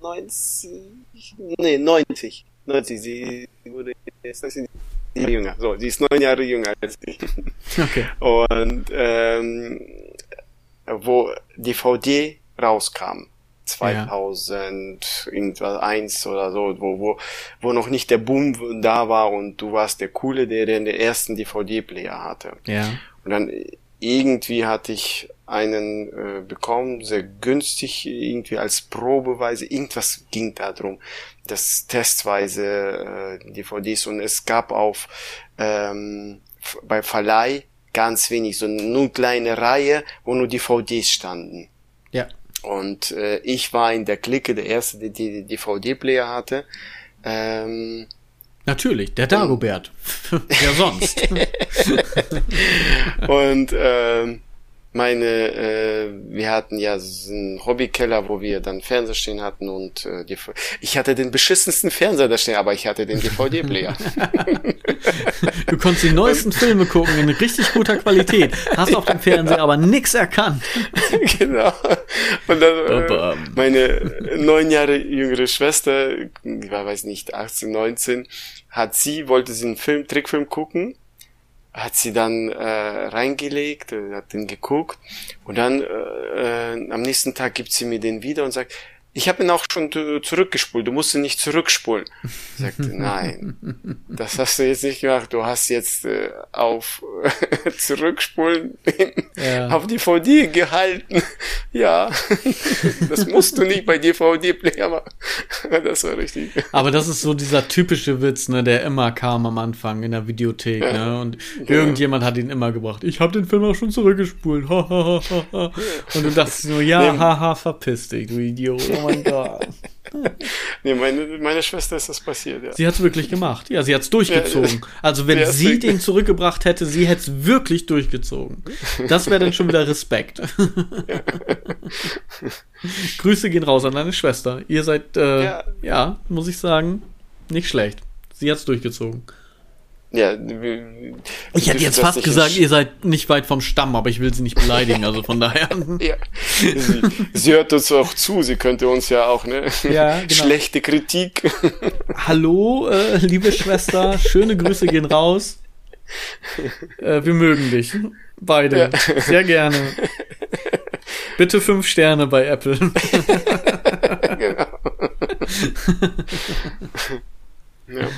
90, nee, 90. 90, sie wurde jetzt jünger. So, sie ist neun Jahre jünger als ich. Okay. Und ähm, wo DVD rauskam, 2000 ja. irgendwas eins oder so, wo, wo, wo noch nicht der Boom da war und du warst der Coole, der, der den ersten DVD-Player hatte. Ja. Und dann irgendwie hatte ich einen äh, bekommen, sehr günstig, irgendwie als Probeweise. Irgendwas ging da drum, das testweise äh, DVDs und es gab auf ähm, bei Verleih ganz wenig, so eine kleine Reihe, wo nur DVDs standen. Ja. Und äh, ich war in der Clique der erste, der die DVD-Player hatte. Ähm, Natürlich, der Dagobert. <laughs> Wer sonst? <laughs> <laughs> und ähm, meine, äh, wir hatten ja so einen Hobbykeller, wo wir dann Fernseher stehen hatten und äh, die, ich hatte den beschissensten Fernseher da stehen, aber ich hatte den DVD-Player. <laughs> du konntest die neuesten Filme gucken in richtig guter Qualität, hast auf dem Fernseher aber nix erkannt. <laughs> genau. Und dann äh, meine neun Jahre jüngere Schwester, ich weiß nicht, 18, 19, hat sie, wollte sie einen Film, Trickfilm gucken hat sie dann äh, reingelegt, äh, hat den geguckt und dann äh, äh, am nächsten Tag gibt sie mir den wieder und sagt, ich habe ihn auch schon zurückgespult, du musst ihn nicht zurückspulen. <laughs> Ich sagte, nein, das hast du jetzt nicht gemacht, du hast jetzt äh, auf äh, <laughs> Zurückspulen ja. auf DVD gehalten. <laughs> ja, das musst du nicht bei DVD-Player machen. das war richtig. Aber das ist so dieser typische Witz, ne, der immer kam am Anfang in der Videothek, ja. ne, und irgendjemand hat ihn immer gebracht. Ich habe den Film auch schon zurückgespult. und du dachtest nur, ja, haha, verpiss dich, du Idiot. Oh mein Gott. <laughs> nee, meine, meine Schwester ist das passiert, ja. Sie hat es wirklich gemacht. Ja, sie hat es durchgezogen. Also wenn sie den zurückgebracht hätte, sie hätte es wirklich durchgezogen. Das wäre dann schon wieder Respekt. <laughs> Grüße gehen raus an deine Schwester. Ihr seid, äh, ja. ja, muss ich sagen, nicht schlecht. Sie hat es durchgezogen. Ja, ich hätte jetzt fast gesagt, ihr seid nicht weit vom Stamm, aber ich will sie nicht beleidigen, also von daher. <laughs> ja. Sie, sie, hört uns auch zu, sie könnte uns ja auch, ne? Ja, genau. <laughs> Schlechte Kritik. Hallo, äh, liebe Schwester, schöne Grüße gehen raus. Äh, wir mögen dich. Beide. Ja. Sehr gerne. Bitte fünf Sterne bei Apple. <laughs> genau. ja.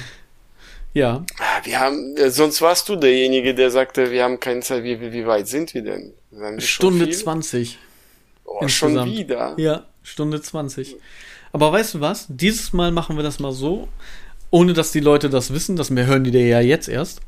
Ja. Wir haben, äh, sonst warst du derjenige, der sagte, wir haben keine Zeit. Wie, wie weit sind wir denn? Wir Stunde zwanzig. Oh, schon wieder. Ja, Stunde zwanzig. Aber weißt du was? Dieses Mal machen wir das mal so, ohne dass die Leute das wissen, das hören die dir ja jetzt erst.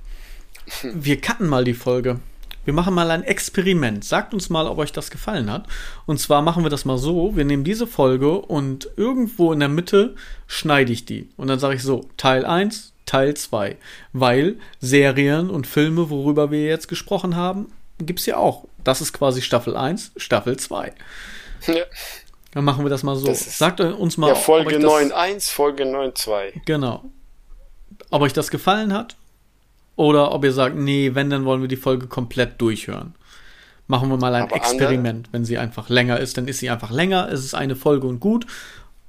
Wir cutten mal die Folge. Wir machen mal ein Experiment. Sagt uns mal, ob euch das gefallen hat. Und zwar machen wir das mal so: Wir nehmen diese Folge und irgendwo in der Mitte schneide ich die. Und dann sage ich so: Teil 1, Teil 2. Weil Serien und Filme, worüber wir jetzt gesprochen haben, gibt es ja auch. Das ist quasi Staffel 1, Staffel 2. Ja. Dann machen wir das mal so. Das Sagt uns mal. Ja, Folge 9.1, Folge 9.2. Genau. Ob euch das gefallen hat? Oder ob ihr sagt, nee, wenn, dann wollen wir die Folge komplett durchhören. Machen wir mal ein Aber Experiment. Wenn sie einfach länger ist, dann ist sie einfach länger. Es ist eine Folge und gut.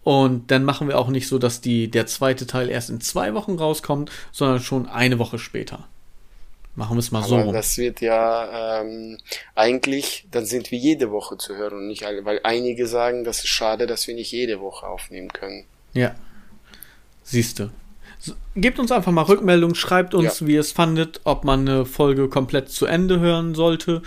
Und dann machen wir auch nicht so, dass die, der zweite Teil erst in zwei Wochen rauskommt, sondern schon eine Woche später. Machen wir es mal Aber so. Das wird ja ähm, eigentlich, dann sind wir jede Woche zu hören und nicht alle, weil einige sagen, das ist schade, dass wir nicht jede Woche aufnehmen können. Ja. Siehst du. Gebt uns einfach mal Rückmeldung, schreibt uns, ja. wie ihr es fandet, ob man eine Folge komplett zu Ende hören sollte,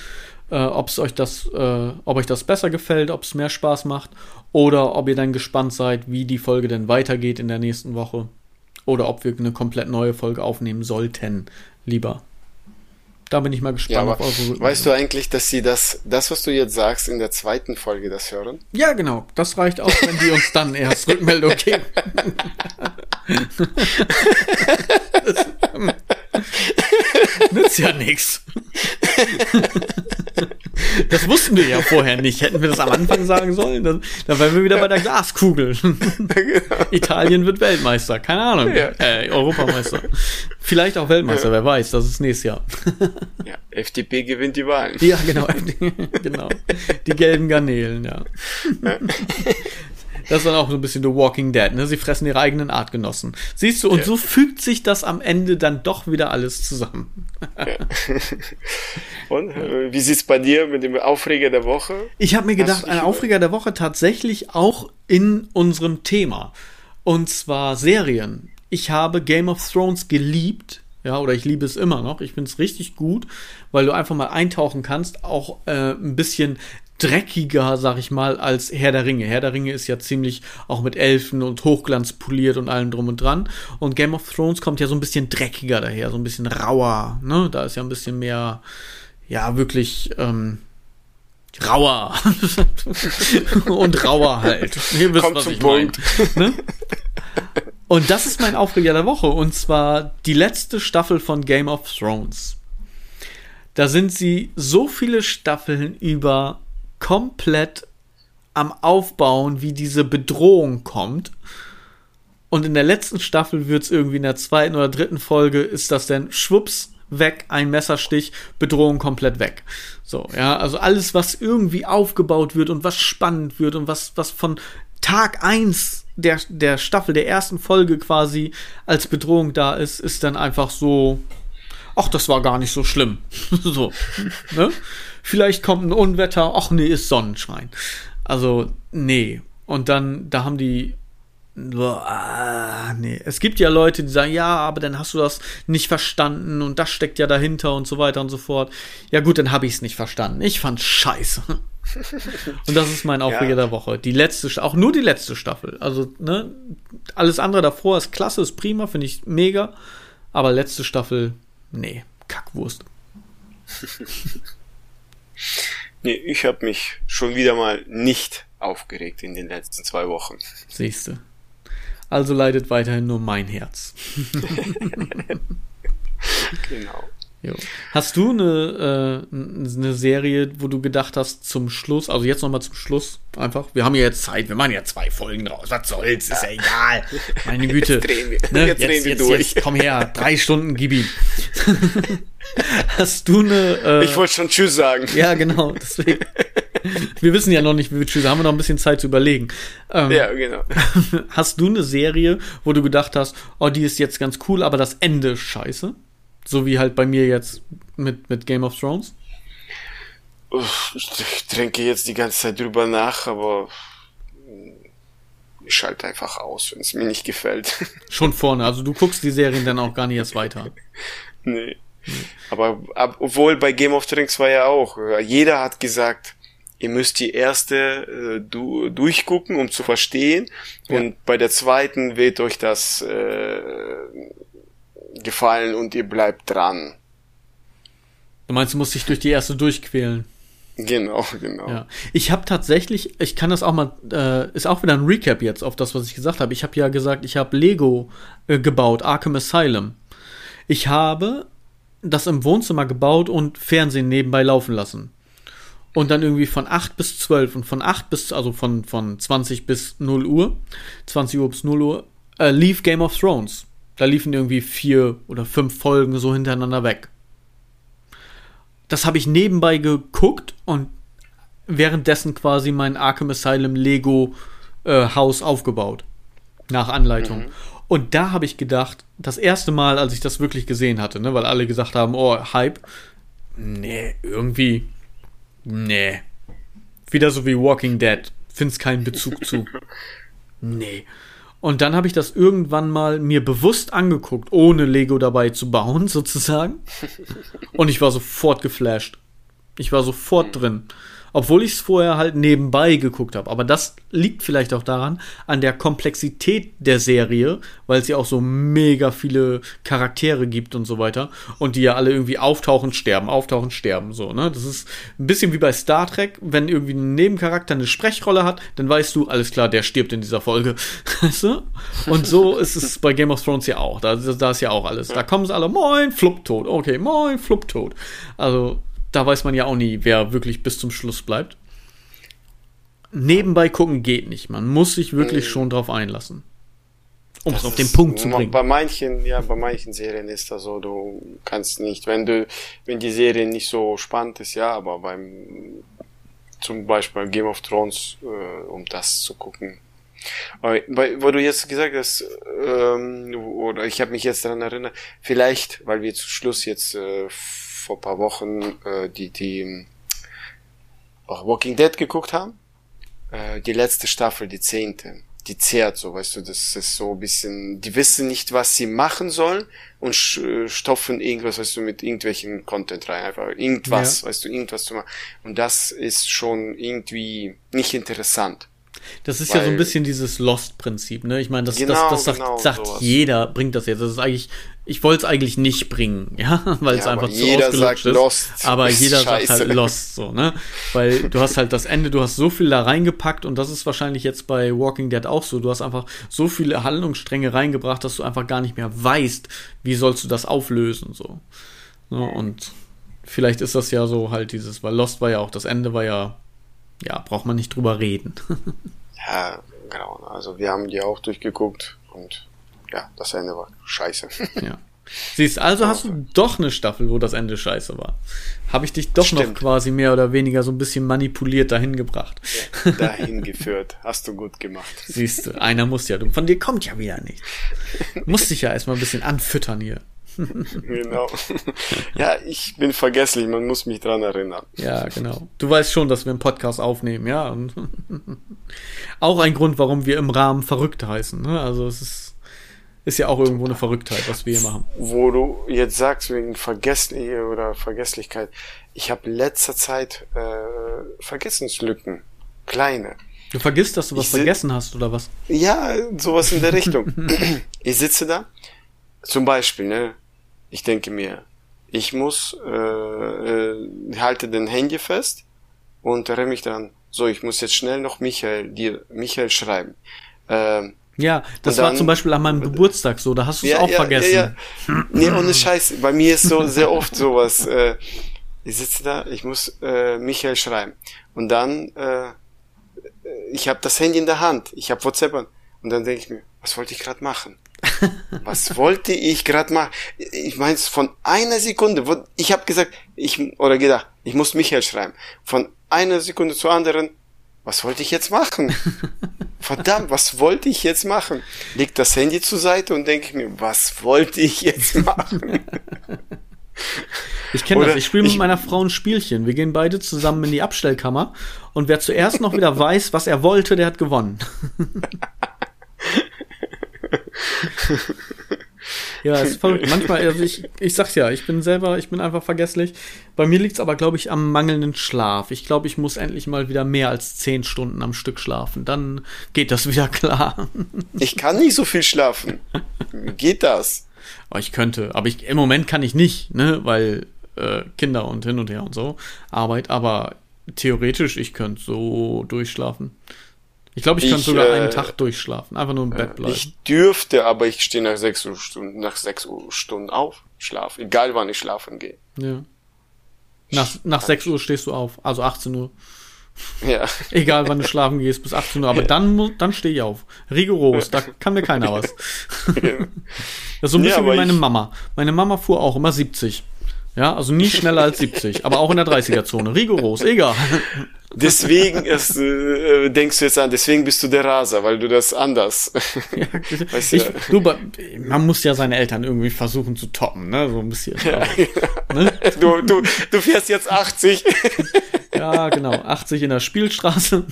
äh, ob es euch das, äh, ob euch das besser gefällt, ob es mehr Spaß macht oder ob ihr dann gespannt seid, wie die Folge denn weitergeht in der nächsten Woche oder ob wir eine komplett neue Folge aufnehmen sollten, lieber. Da bin ich mal gespannt ja, auf eure Weißt du eigentlich, dass sie das, das, was du jetzt sagst, in der zweiten Folge das hören? Ja, genau. Das reicht auch, wenn die uns dann erst <laughs> Rückmeldung <laughs> geben. das, <laughs> nützt ja nichts. Das wussten wir ja vorher nicht. Hätten wir das am Anfang sagen sollen, dann, dann wären wir wieder bei der Glaskugel. Italien wird Weltmeister. Keine Ahnung. Ja. Äh, Europameister. Vielleicht auch Weltmeister, ja. wer weiß. Das ist nächstes Jahr. Ja, FDP gewinnt die Wahlen. Ja, genau. <laughs> genau. Die gelben Garnelen, ja. ja. Das ist dann auch so ein bisschen The Walking Dead, ne? Sie fressen ihre eigenen Artgenossen. Siehst du, und ja. so fügt sich das am Ende dann doch wieder alles zusammen. Ja. <laughs> und äh, wie sieht's bei dir mit dem Aufreger der Woche? Ich habe mir gedacht, ein Aufreger der Woche tatsächlich auch in unserem Thema. Und zwar Serien. Ich habe Game of Thrones geliebt. Ja, oder ich liebe es immer noch. Ich finde es richtig gut, weil du einfach mal eintauchen kannst, auch äh, ein bisschen dreckiger, sag ich mal, als Herr der Ringe. Herr der Ringe ist ja ziemlich auch mit Elfen und Hochglanz poliert und allem drum und dran. Und Game of Thrones kommt ja so ein bisschen dreckiger daher, so ein bisschen rauer. Ne? Da ist ja ein bisschen mehr, ja, wirklich, ähm, rauer. <laughs> und rauer halt. <laughs> Ihr wisst, Kommt was zum ich Punkt. Mein, ne? Und das ist mein Aufreger der Woche. Und zwar die letzte Staffel von Game of Thrones. Da sind sie so viele Staffeln über komplett am Aufbauen, wie diese Bedrohung kommt. Und in der letzten Staffel wird es irgendwie in der zweiten oder dritten Folge, ist das dann schwupps weg, ein Messerstich, Bedrohung komplett weg. So, ja, also alles, was irgendwie aufgebaut wird und was spannend wird und was, was von Tag eins der, der Staffel, der ersten Folge quasi als Bedrohung da ist, ist dann einfach so, ach, das war gar nicht so schlimm. <laughs> so, ne? Vielleicht kommt ein Unwetter, ach nee, ist Sonnenschein. Also, nee. Und dann, da haben die Ah, nee. Es gibt ja Leute, die sagen, ja, aber dann hast du das nicht verstanden und das steckt ja dahinter und so weiter und so fort. Ja gut, dann habe ich es nicht verstanden. Ich fand's scheiße. <laughs> und das ist mein Aufreger ja. der Woche. Die letzte, auch nur die letzte Staffel. Also, ne, alles andere davor ist klasse, ist prima, finde ich mega. Aber letzte Staffel, nee, Kackwurst. <laughs> Nee, ich habe mich schon wieder mal nicht aufgeregt in den letzten zwei Wochen. Siehst du. Also leidet weiterhin nur mein Herz. <laughs> genau. Jo. Hast du eine, äh, eine Serie, wo du gedacht hast, zum Schluss, also jetzt nochmal zum Schluss, einfach, wir haben ja jetzt Zeit, wir machen ja zwei Folgen draus, was soll's, ist ja egal. <laughs> Meine Güte. Jetzt drehen wir, ne? jetzt, jetzt, drehen wir jetzt, durch. Jetzt, komm her, drei Stunden, gib ihm. <laughs> Hast du eine. Äh, ich wollte schon Tschüss sagen. Ja, genau, deswegen. wir wissen ja noch nicht, wie wir Tschüss, haben wir noch ein bisschen Zeit zu überlegen. Ähm, ja, genau. <laughs> Hast du eine Serie, wo du gedacht hast, oh, die ist jetzt ganz cool, aber das Ende ist scheiße? So wie halt bei mir jetzt mit, mit Game of Thrones? Ich denke jetzt die ganze Zeit drüber nach, aber ich schalte einfach aus, wenn es mir nicht gefällt. <laughs> Schon vorne, also du guckst die Serien dann auch gar nicht erst weiter. Nee. Aber ab, obwohl bei Game of Thrones war ja auch, jeder hat gesagt, ihr müsst die erste äh, du, durchgucken, um zu verstehen. Ja. Und bei der zweiten wird euch das äh, gefallen und ihr bleibt dran. Du meinst, du musst dich durch die erste durchquälen? Genau, genau. Ja. Ich habe tatsächlich, ich kann das auch mal, äh, ist auch wieder ein Recap jetzt auf das, was ich gesagt habe. Ich habe ja gesagt, ich habe Lego äh, gebaut, Arkham Asylum. Ich habe das im Wohnzimmer gebaut und Fernsehen nebenbei laufen lassen. Und dann irgendwie von 8 bis 12 und von 8 bis, also von, von 20 bis 0 Uhr, 20 Uhr bis 0 Uhr, äh, lief Game of Thrones. Da liefen irgendwie vier oder fünf Folgen so hintereinander weg. Das habe ich nebenbei geguckt und währenddessen quasi mein Arkham Asylum Lego äh, Haus aufgebaut. Nach Anleitung. Mhm. Und da habe ich gedacht, das erste Mal, als ich das wirklich gesehen hatte, ne, weil alle gesagt haben, oh, Hype. Nee, irgendwie. Nee. Wieder so wie Walking Dead. Find's keinen Bezug zu. <laughs> Nee. Und dann habe ich das irgendwann mal mir bewusst angeguckt, ohne Lego dabei zu bauen, <laughs> sozusagen. Und ich war sofort geflasht. Ich war sofort mhm. drin obwohl ich es vorher halt nebenbei geguckt habe. Aber das liegt vielleicht auch daran, an der Komplexität der Serie, weil es ja auch so mega viele Charaktere gibt und so weiter. Und die ja alle irgendwie auftauchen, sterben, auftauchen, sterben. So, ne? Das ist ein bisschen wie bei Star Trek, wenn irgendwie ein Nebencharakter eine Sprechrolle hat, dann weißt du, alles klar, der stirbt in dieser Folge. <laughs> Weißt du? Und so ist es bei Game of Thrones ja auch. Da, da ist ja auch alles. Da kommen sie alle, moin, flupp tot. Okay, moin, flupp tot. Also, da weiß man ja auch nie, wer wirklich bis zum Schluss bleibt. Nebenbei gucken geht nicht. Man muss sich wirklich mhm. schon drauf einlassen. Um es auf den Punkt zu bringen. Bei manchen, ja, bei manchen Serien ist das so, du kannst nicht, wenn du, wenn die Serie nicht so spannend ist, ja, aber beim, zum Beispiel Game of Thrones, äh, um das zu gucken. Weil, wo du jetzt gesagt hast, ähm, oder ich habe mich jetzt daran erinnert, vielleicht, weil wir zu Schluss jetzt äh, vor paar Wochen äh, die, die auch Walking Dead geguckt haben. Äh, die letzte Staffel, die zehnte. Die zehrt so, weißt du, das ist so ein bisschen, die wissen nicht, was sie machen sollen und stopfen irgendwas, weißt du, mit irgendwelchen Content rein, einfach irgendwas, ja. weißt du, irgendwas zu machen. Und das ist schon irgendwie nicht interessant. Das ist Weil, ja so ein bisschen dieses Lost-Prinzip, ne? Ich meine, das, genau, das, das genau, sagt, sagt jeder, bringt das jetzt. Das ist eigentlich, ich wollte es eigentlich nicht bringen, <laughs> ja, weil es einfach zu ausgelutscht ist. Lost aber jeder Scheiße. sagt halt Lost, so, ne? Weil du hast halt das Ende, du hast so viel da reingepackt und das ist wahrscheinlich jetzt bei Walking Dead auch so. Du hast einfach so viele Handlungsstränge reingebracht, dass du einfach gar nicht mehr weißt, wie sollst du das auflösen, so. so und vielleicht ist das ja so halt dieses, weil Lost war ja auch, das Ende war ja ja, braucht man nicht drüber reden. <laughs> ja, genau. Also wir haben die auch durchgeguckt und ja, das Ende war scheiße. ja. Siehst, also hast du doch eine Staffel, wo das Ende scheiße war. Habe ich dich doch Stimmt. noch quasi mehr oder weniger so ein bisschen manipuliert dahin gebracht. Ja, <laughs> dahin geführt. Hast du gut gemacht. Siehst du, einer muss ja. Von dir kommt ja wieder nichts. <laughs> Musst dich ja erstmal ein bisschen anfüttern hier genau. <laughs> Ja, ich bin vergesslich, man muss mich dran erinnern. Ja, genau. Du weißt schon, dass wir einen Podcast aufnehmen, ja. Und <laughs> auch ein Grund, warum wir im Rahmen verrückt heißen. Ne? Also es ist, ist ja auch irgendwo eine Verrücktheit, was wir hier machen. Wo du jetzt sagst, wegen Vergesslich oder Vergesslichkeit, ich habe letzter Zeit äh, Vergessenslücken. Kleine. Du vergisst, dass du was vergessen hast, oder was? Ja, sowas in der Richtung. <laughs> ich sitze da, zum Beispiel, ne, ich denke mir, ich muss, äh, äh, halte den Handy fest und erinnere mich dann, so, ich muss jetzt schnell noch Michael, dir, Michael schreiben. Ähm, ja, das dann, war zum Beispiel an meinem Geburtstag so, da hast du es ja, auch ja, vergessen. Ja, ja. nee, ohne Scheiß, bei mir ist so sehr oft sowas. Äh, ich sitze da, ich muss äh, Michael schreiben. Und dann, äh, ich habe das Handy in der Hand, ich habe WhatsApp an. Und dann denke ich mir, was wollte ich gerade machen? <laughs> Was wollte ich gerade machen? Ich meine, von einer Sekunde, wo ich habe gesagt, ich oder gedacht, ich muss Michael schreiben. Von einer Sekunde zur anderen, was wollte ich jetzt machen? <laughs> Verdammt, was wollte ich jetzt machen? Leg das Handy zur Seite und denke mir, was wollte ich jetzt <laughs> machen? Ich kenne das. Ich spiele mit meiner Frau ein Spielchen. Wir gehen beide zusammen in die Abstellkammer und wer zuerst noch wieder weiß, was er wollte, der hat gewonnen. Ja, ist verrückt. Manchmal, also ich, ich sag's ja, ich bin selber, ich bin einfach vergesslich. Bei mir liegt's aber, glaube ich, am mangelnden Schlaf. Ich glaube, ich muss endlich mal wieder mehr als zehn Stunden am Stück schlafen. Dann geht das wieder klar. ich kann nicht so viel schlafen. Geht das? Aber ich könnte, aber ich, im Moment kann ich nicht, ne, weil äh, Kinder und hin und her und so, Arbeit, aber theoretisch, ich könnte so durchschlafen. Ich glaube, ich, ich kann sogar äh, einen Tag durchschlafen, einfach nur im Bett bleiben. Ich dürfte, aber ich stehe nach sechs Uhr Stunden, nach sechs Uhr Stunden auf, schlafe, egal wann ich schlafen gehe. Ja. Nach, nach sechs Uhr stehst du auf, also 18 Uhr. Ja. <laughs> Egal wann du schlafen gehst, bis 18 Uhr, aber ja. dann, dann stehe ich auf. Rigoros, da kann mir keiner was. <laughs> Ja. <laughs> Das ist so ein bisschen ja, wie meine Mama. Meine Mama fuhr auch immer 70. Ja, also nie schneller als 70, aber auch in der 30er-Zone. Rigoros, egal. Deswegen ist, äh, denkst du jetzt an, deswegen bist du der Raser, weil du das anders. <laughs> Ja, weißt du, ich, du, man muss ja seine Eltern irgendwie versuchen zu toppen, ne? So ein bisschen. Ja, ne? du, du, du fährst jetzt 80. <laughs> Ja, genau. 80 in der Spielstraße.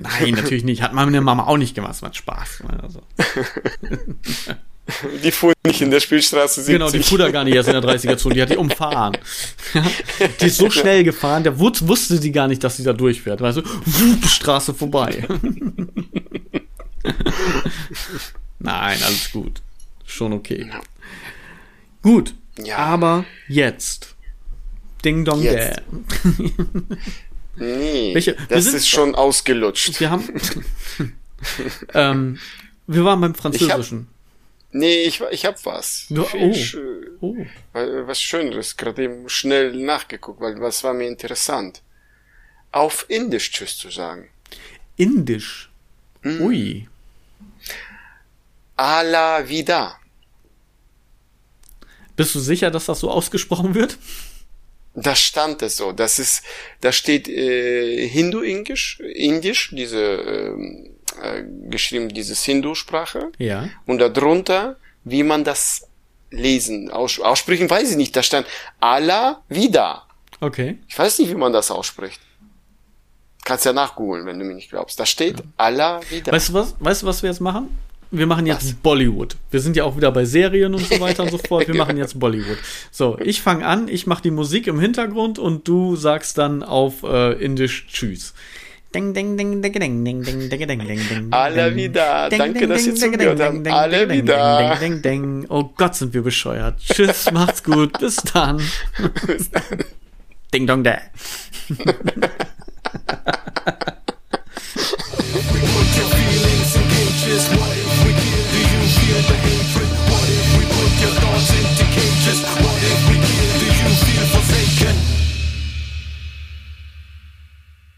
Nein, natürlich nicht. Hat meine Mama auch nicht gemacht. Es macht Spaß. Also. <laughs> <laughs> Die fuhr nicht in der Spielstraße 70. Genau, die fuhr da gar nicht erst in der 30er-Zone, die hat die umfahren. die ist so schnell gefahren, der wusste sie gar nicht, dass sie da durchfährt. Weißt du, wupp, Straße vorbei. <laughs> Nein, alles gut. Schon okay. Gut. Ja. Aber jetzt. Ding Dong Dä. <laughs> nee, Welche? das sind, ist schon ausgelutscht. Wir haben. ähm, wir waren beim Französischen. Nee, ich, ich hab was. Du, oh. oh. Was Schöneres, gerade eben schnell nachgeguckt, weil was war mir interessant. Auf Indisch Tschüss zu sagen. Indisch? Mm. Ui. Ala vida. Bist du sicher, dass das so ausgesprochen wird? Da stand es so. Das ist, da steht äh, Hindu-Indisch, Indisch, diese äh, geschrieben, dieses Hindu-Sprache. Ja. Und darunter, wie man das lesen, aus, aussprechen, weiß ich nicht. Da stand Allah wieder. Okay. Ich weiß nicht, wie man das ausspricht. Kannst ja nachgoogeln, wenn du mir nicht glaubst. Da steht ja. Allah wieder. Weißt du was? Weißt du, was wir jetzt machen? Wir machen jetzt was? Bollywood. Wir sind ja auch wieder bei Serien und so <laughs> weiter und so fort. Wir machen jetzt Bollywood. So, ich fange an, ich mache die Musik im Hintergrund und du sagst dann auf äh, Indisch Tschüss. Ding, ding, ding, ding, ding, ding, ding, ding, ding, ding, ding. Alle wieder. Danke, dass ihr zugehört habt. Alle wieder. Ding, ding, ding. Oh Gott, sind wir bescheuert. Tschüss, macht's gut. Bis dann. Bis dann. Ding, dong, da.